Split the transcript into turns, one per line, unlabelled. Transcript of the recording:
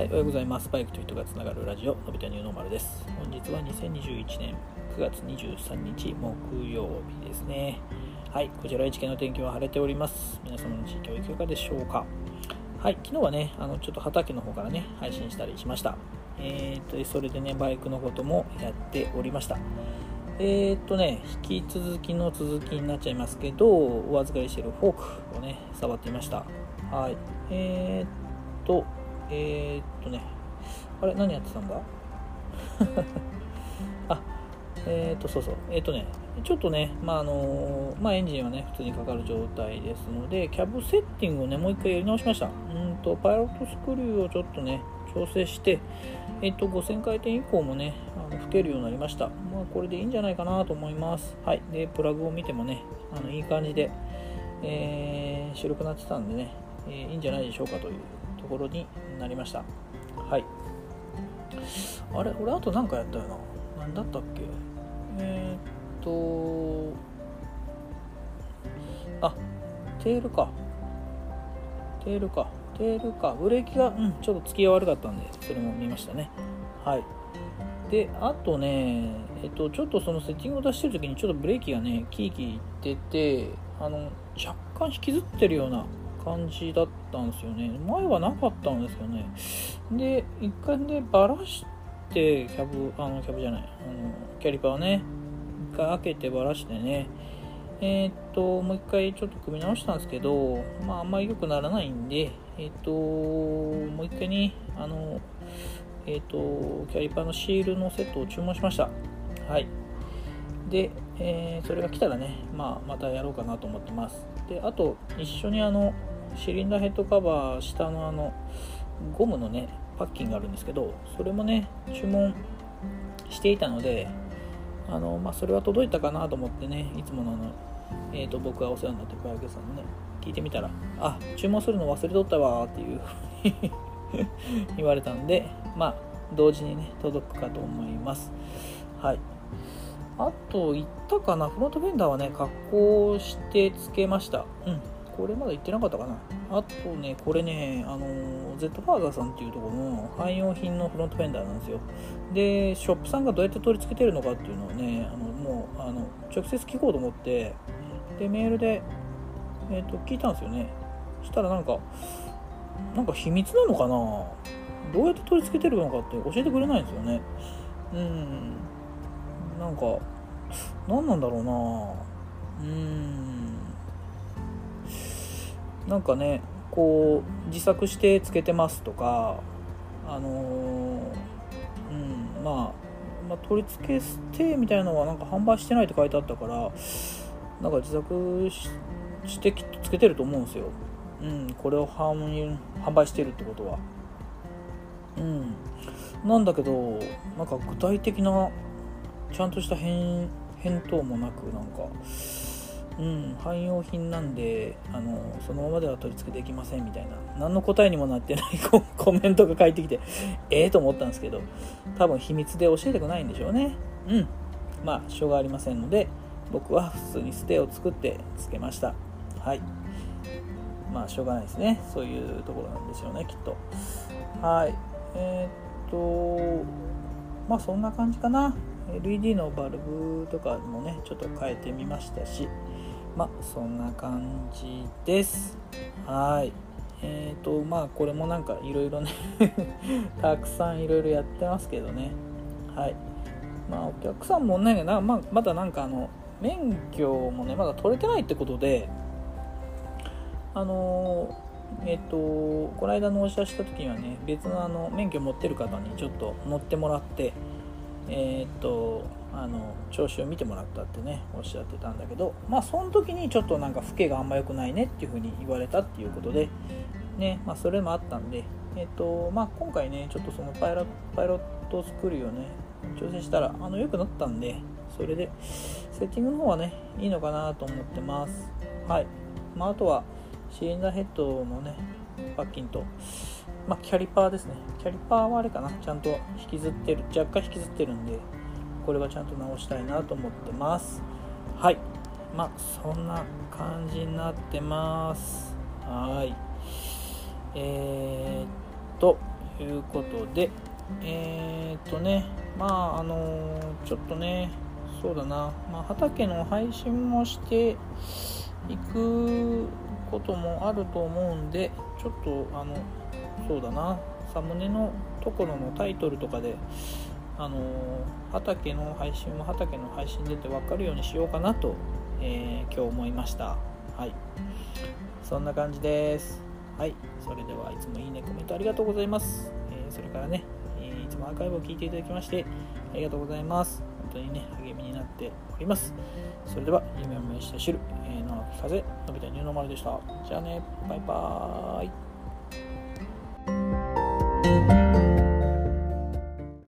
はい、おはようございます。バイクと人がつながるラジオ、のび太ニューノーマルです。本日は2021年9月23日木曜日ですね。はい、こちら愛知県の天気は晴れております。皆様の地域はいかがでしょうか。はい、昨日はね、あのちょっと畑の方からね、配信したりしました。えー、っと、それでね、バイクのこともやっておりました。えー、っとね、引き続きの続きになっちゃいますけど、お預かりしているフォークをね、触っていました。はい。えー、っと、えー、っとね、あれ、何やってたんだ？あ、えー、っと、そうそう、えー、っとね、ちょっとね、まああのまあ、エンジンはね、普通にかかる状態ですので、キャブセッティングをね、もう一回やり直しました。うんと、パイロットスクリューをちょっとね、調整して、えっと、5000回転以降もね、あの吹けるようになりました。まあ、これでいいんじゃないかなと思います。はい。で、プラグを見てもね、あのいい感じで、えー、白くなってたんでね、えーいいんじゃないでしょうかというところになりました。はい。あれ？俺あと何かやったよな。何だったっけ？えー、っと、あ、テールか。テールか。テールか。ブレーキが、うん、ちょっと付きが悪かったんで、それも見ましたね。はい。で、あとね、えっと、ちょっとそのセッティングを出してる時に、ちょっとブレーキがね、キーキーいってて、あの、若干引きずってるような感じだったんですよね。前はなかったんですよね。で、一回でバラして、キャブ、あの、キャブじゃない、あの、キャリパーをね、一回開けてバラしてね、えーっと、もう一回ちょっと組み直したんですけど、まあ、あんまり良くならないんで、えーっと、もう一回に、あの、えーっと、キャリパーのシールのセットを注文しました。はい。で、えそれが来たらね、まあ、またやろうかなと思ってます。で、あと、一緒にあの、シリンダーヘッドカバー下のあの、ゴムのね、パッキンがあるんですけど、それもね、注文していたので、あの、まあ、それは届いたかなと思ってね、いつものあの、えー、と僕がお世話になってるバイク屋さんにね、聞いてみたら、あ、注文するの忘れとったわーっていうふうに 言われたんで、まあ、同時にね、届くかと思います。はい。あと、行ったかな？フロントフェンダーはね、加工してつけました。うん。これまだ行ってなかったかなあとね、これね、あの、Z ファーザーさんっていうところの汎用品のフロントフェンダーなんですよ。で、ショップさんがどうやって取り付けてるのかっていうのをね、あのもう、あの、直接聞こうと思って、で、メールで、えっ、と、聞いたんですよね。そしたらなんか、なんか秘密なのかな？どうやって取り付けてるのかって教えてくれないんですよね。うん。なんか、何なんだろうなうん。なんかね、こう、自作してつけてますとか、あのーうん、まあ、まあ、取り付けしてみたいなのはなんか販売してないって書いてあったから、なんか自作してつけてると思うんですよ。うん、これを販販売してるってことは。うん。なんだけど、なんか具体的な、ちゃんとした返答もなく、なんか、うん、汎用品なんで、あの、そのままでは取り付けできませんみたいな、何の答えにもなってない コメントが返ってきて、ええと思ったんですけど、多分秘密で教えてくないんでしょうね。うん。まあ、しょうがありませんので、僕は普通にステを作ってつけました。はい。まあ、しょうがないですね。そういうところなんでしょうね、きっと。はい。えーっと、まあ、そんな感じかな。LED のバルブとかもね、ちょっと変えてみましたし、まあ、そんな感じです。はい。えーと、まあ、これもなんかいろいろね、たくさんいろいろやってますけどね。はい。まあ、お客さんもね、なま、まだなんかあの、免許もね、まだ取れてないってことで、あのえっ、と、この間納車した時にはね、別のあの免許持ってる方にちょっと乗ってもらって、えっ、と、あの、調子を見てもらったってね、おっしゃってたんだけど、まあ、その時にちょっとなんか、老けがあんま良くないねっていうふうに言われたっていうことで、ね、まあ、それもあったんで、えっ、と、まあ、今回ね、ちょっとそのパイロパイロットスクリューをね、調整したら、あの、良くなったんで、それで、セッティングの方はね、いいのかなと思ってます。はい。まあ、あとは、シリンダーヘッドのね、パッキンと、まあ、キャリパーですね。キャリパーはあれかな、ちゃんと引きずってる、若干引きずってるんで、これはちゃんと直したいなと思ってます。はい。まあ、そんな感じになってます。はい。えー、っと、いうことでえー、っとねまああのちょっとねそうだな、まあ、畑の配信もしていくこともあると思うんでちょっとあのそうだなサムネのところのタイトルとかであの畑の配信は畑の配信でって分かるようにしようかなと、えー、今日思いました。はい。そんな感じです。はい。それではいつもいいねコメントありがとうございます、えー、それからね、えー、いつもアーカイブを聞いていただきましてありがとうございます。当にね励みになっております。それでは夢を目指して知る、えー、野中風のび太ニューノーマルでした。じゃあねバイバーイ。